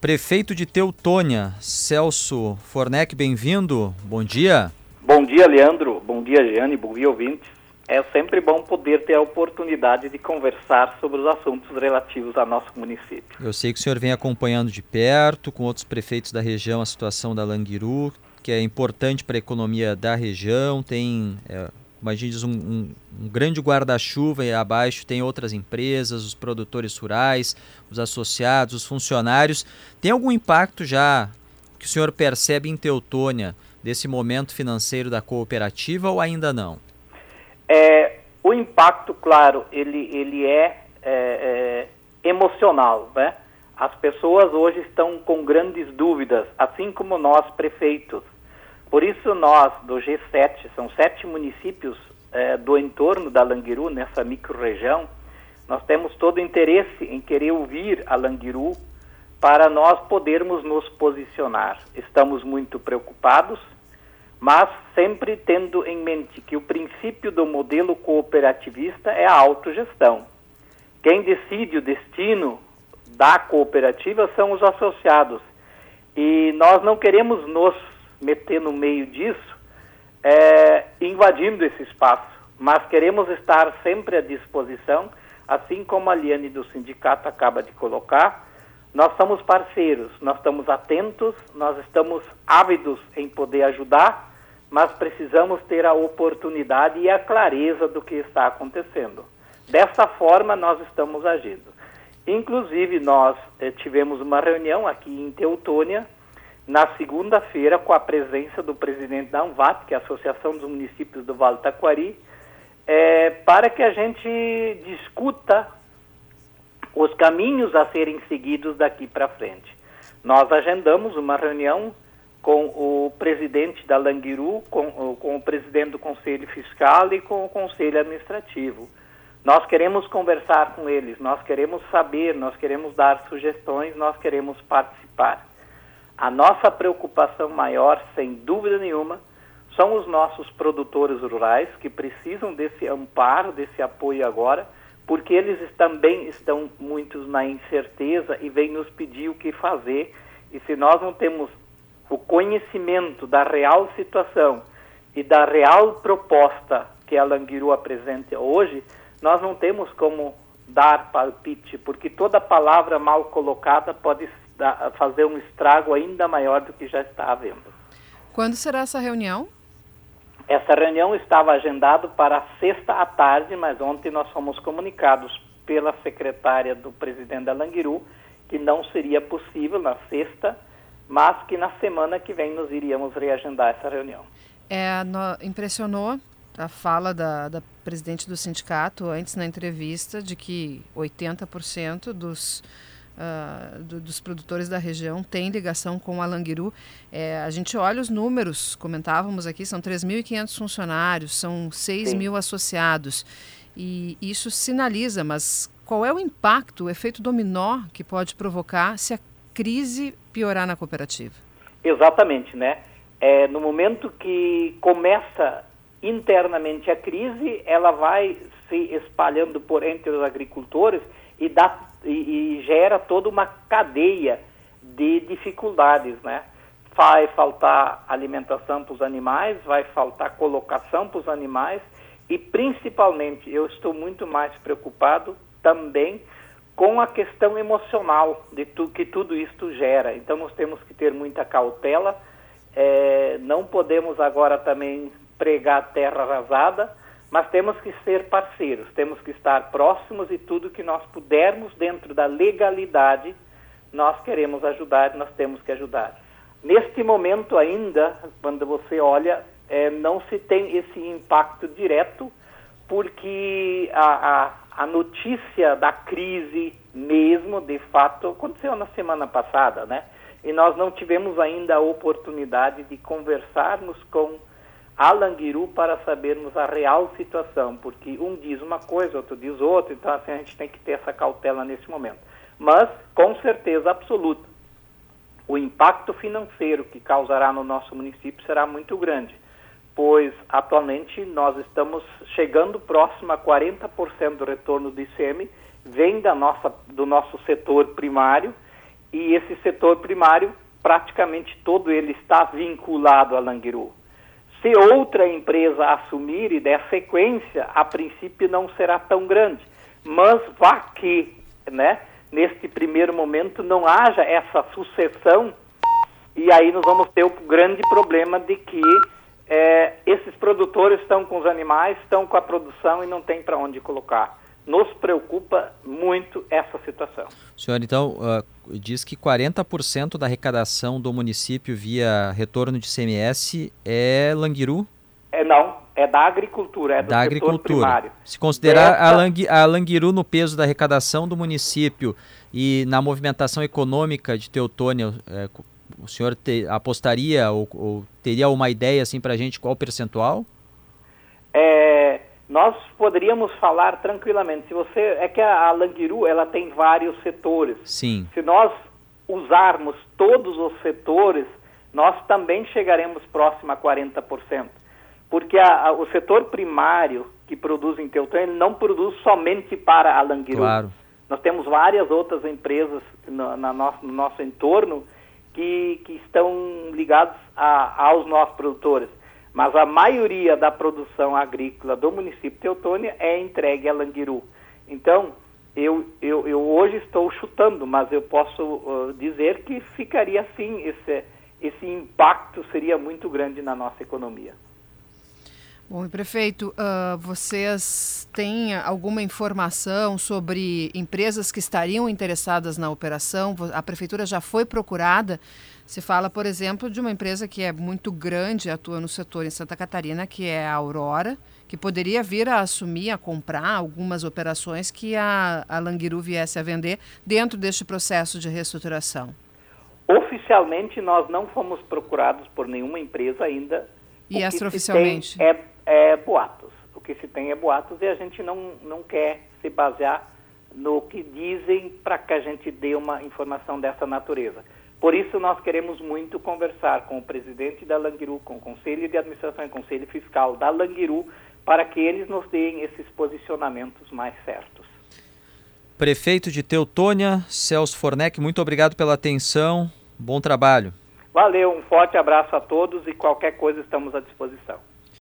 Prefeito de Teutônia, Celso Fornec, bem-vindo. Bom dia. Bom dia, Leandro. Bom dia, Jeane. Bom dia, ouvintes. É sempre bom poder ter a oportunidade de conversar sobre os assuntos relativos ao nosso município. Eu sei que o senhor vem acompanhando de perto, com outros prefeitos da região, a situação da Languiru, que é importante para a economia da região, tem é, imagine um, um, um grande guarda-chuva e abaixo tem outras empresas, os produtores rurais, os associados, os funcionários. Tem algum impacto já que o senhor percebe em Teutônia desse momento financeiro da cooperativa ou ainda não? É, o impacto, claro, ele, ele é, é, é emocional, né? As pessoas hoje estão com grandes dúvidas, assim como nós, prefeitos. Por isso nós, do G7, são sete municípios é, do entorno da Languiru, nessa microrregião, nós temos todo interesse em querer ouvir a Languiru para nós podermos nos posicionar. Estamos muito preocupados, mas sempre tendo em mente que o princípio do modelo cooperativista é a autogestão. Quem decide o destino da cooperativa são os associados. E nós não queremos nos meter no meio disso, é, invadindo esse espaço, mas queremos estar sempre à disposição, assim como a Liane do sindicato acaba de colocar. Nós somos parceiros, nós estamos atentos, nós estamos ávidos em poder ajudar, mas precisamos ter a oportunidade e a clareza do que está acontecendo. Dessa forma, nós estamos agindo. Inclusive, nós eh, tivemos uma reunião aqui em Teutônia, na segunda-feira, com a presença do presidente da ANVAT, que é a Associação dos Municípios do Vale Taquari, é, para que a gente discuta os caminhos a serem seguidos daqui para frente. Nós agendamos uma reunião com o presidente da Languiru, com, com o presidente do Conselho Fiscal e com o Conselho Administrativo. Nós queremos conversar com eles, nós queremos saber, nós queremos dar sugestões, nós queremos participar. A nossa preocupação maior, sem dúvida nenhuma, são os nossos produtores rurais que precisam desse amparo, desse apoio agora, porque eles também estão muitos na incerteza e vêm nos pedir o que fazer. E se nós não temos o conhecimento da real situação e da real proposta que a Languiru apresenta hoje, nós não temos como dar palpite, porque toda palavra mal colocada pode fazer um estrago ainda maior do que já está havendo. Quando será essa reunião? Essa reunião estava agendada para sexta à tarde, mas ontem nós fomos comunicados pela secretária do presidente da Languiru que não seria possível na sexta, mas que na semana que vem nós iríamos reagendar essa reunião. É, no, impressionou a fala da, da presidente do sindicato antes na entrevista de que 80% dos uh, do, dos produtores da região tem ligação com a Languiru. É, a gente olha os números, comentávamos aqui, são 3.500 funcionários, são 6 Sim. mil associados. E isso sinaliza, mas qual é o impacto, o efeito dominó que pode provocar se a crise piorar na cooperativa? Exatamente, né? É, no momento que começa internamente a crise, ela vai se espalhando por entre os agricultores e dá e, e gera toda uma cadeia de dificuldades, né? Vai faltar alimentação para os animais, vai faltar colocação para os animais e principalmente eu estou muito mais preocupado também com a questão emocional de tu, que tudo isto gera. Então nós temos que ter muita cautela, é, não podemos agora também pregar terra arrasada, mas temos que ser parceiros, temos que estar próximos e tudo que nós pudermos dentro da legalidade, nós queremos ajudar, nós temos que ajudar. Neste momento ainda, quando você olha, é, não se tem esse impacto direto, porque a, a, a notícia da crise mesmo, de fato, aconteceu na semana passada, né? E nós não tivemos ainda a oportunidade de conversarmos com a Languiru para sabermos a real situação, porque um diz uma coisa, outro diz outra, então assim a gente tem que ter essa cautela nesse momento. Mas, com certeza absoluta, o impacto financeiro que causará no nosso município será muito grande, pois atualmente nós estamos chegando próximo a 40% do retorno do ICM, vem da nossa, do nosso setor primário, e esse setor primário, praticamente todo ele está vinculado a Languiru. Se outra empresa assumir e der sequência, a princípio não será tão grande. Mas vá que, né, neste primeiro momento, não haja essa sucessão, e aí nós vamos ter o grande problema de que é, esses produtores estão com os animais, estão com a produção e não tem para onde colocar. Nos preocupa muito essa situação. Senhor, então, uh, diz que 40% da arrecadação do município via retorno de CMS é Languiru? É não, é da agricultura, é do da agricultura. primário. Se considerar Dessa... a, a Languiru no peso da arrecadação do município e na movimentação econômica de Teutônia, é, o senhor te, apostaria ou, ou, teria uma ideia assim para a gente qual o percentual? É, nós poderíamos falar tranquilamente. Se você é que a, a Languiru ela tem vários setores. Sim. Se nós usarmos todos os setores, nós também chegaremos próximo a 40%. Porque a, a, o setor primário que produz em Teutônia, ele não produz somente para a Languiru. Claro. Nós temos várias outras empresas no, na nosso, no nosso entorno que, que estão ligados a, aos nossos produtores. Mas a maioria da produção agrícola do município de Teutônia é entregue a Languiru. Então, eu, eu, eu hoje estou chutando, mas eu posso uh, dizer que ficaria assim, esse, esse impacto seria muito grande na nossa economia. Bom, prefeito, uh, vocês têm alguma informação sobre empresas que estariam interessadas na operação? A prefeitura já foi procurada? Se fala, por exemplo, de uma empresa que é muito grande, atua no setor em Santa Catarina, que é a Aurora, que poderia vir a assumir, a comprar algumas operações que a, a Languiru viesse a vender dentro deste processo de reestruturação. Oficialmente, nós não fomos procurados por nenhuma empresa ainda. E extraoficialmente? É é boatos. O que se tem é boatos e a gente não, não quer se basear no que dizem para que a gente dê uma informação dessa natureza. Por isso, nós queremos muito conversar com o presidente da Languiru, com o Conselho de Administração e Conselho Fiscal da Languiru, para que eles nos deem esses posicionamentos mais certos. Prefeito de Teutônia, Celso Fornec, muito obrigado pela atenção. Bom trabalho. Valeu, um forte abraço a todos e qualquer coisa estamos à disposição.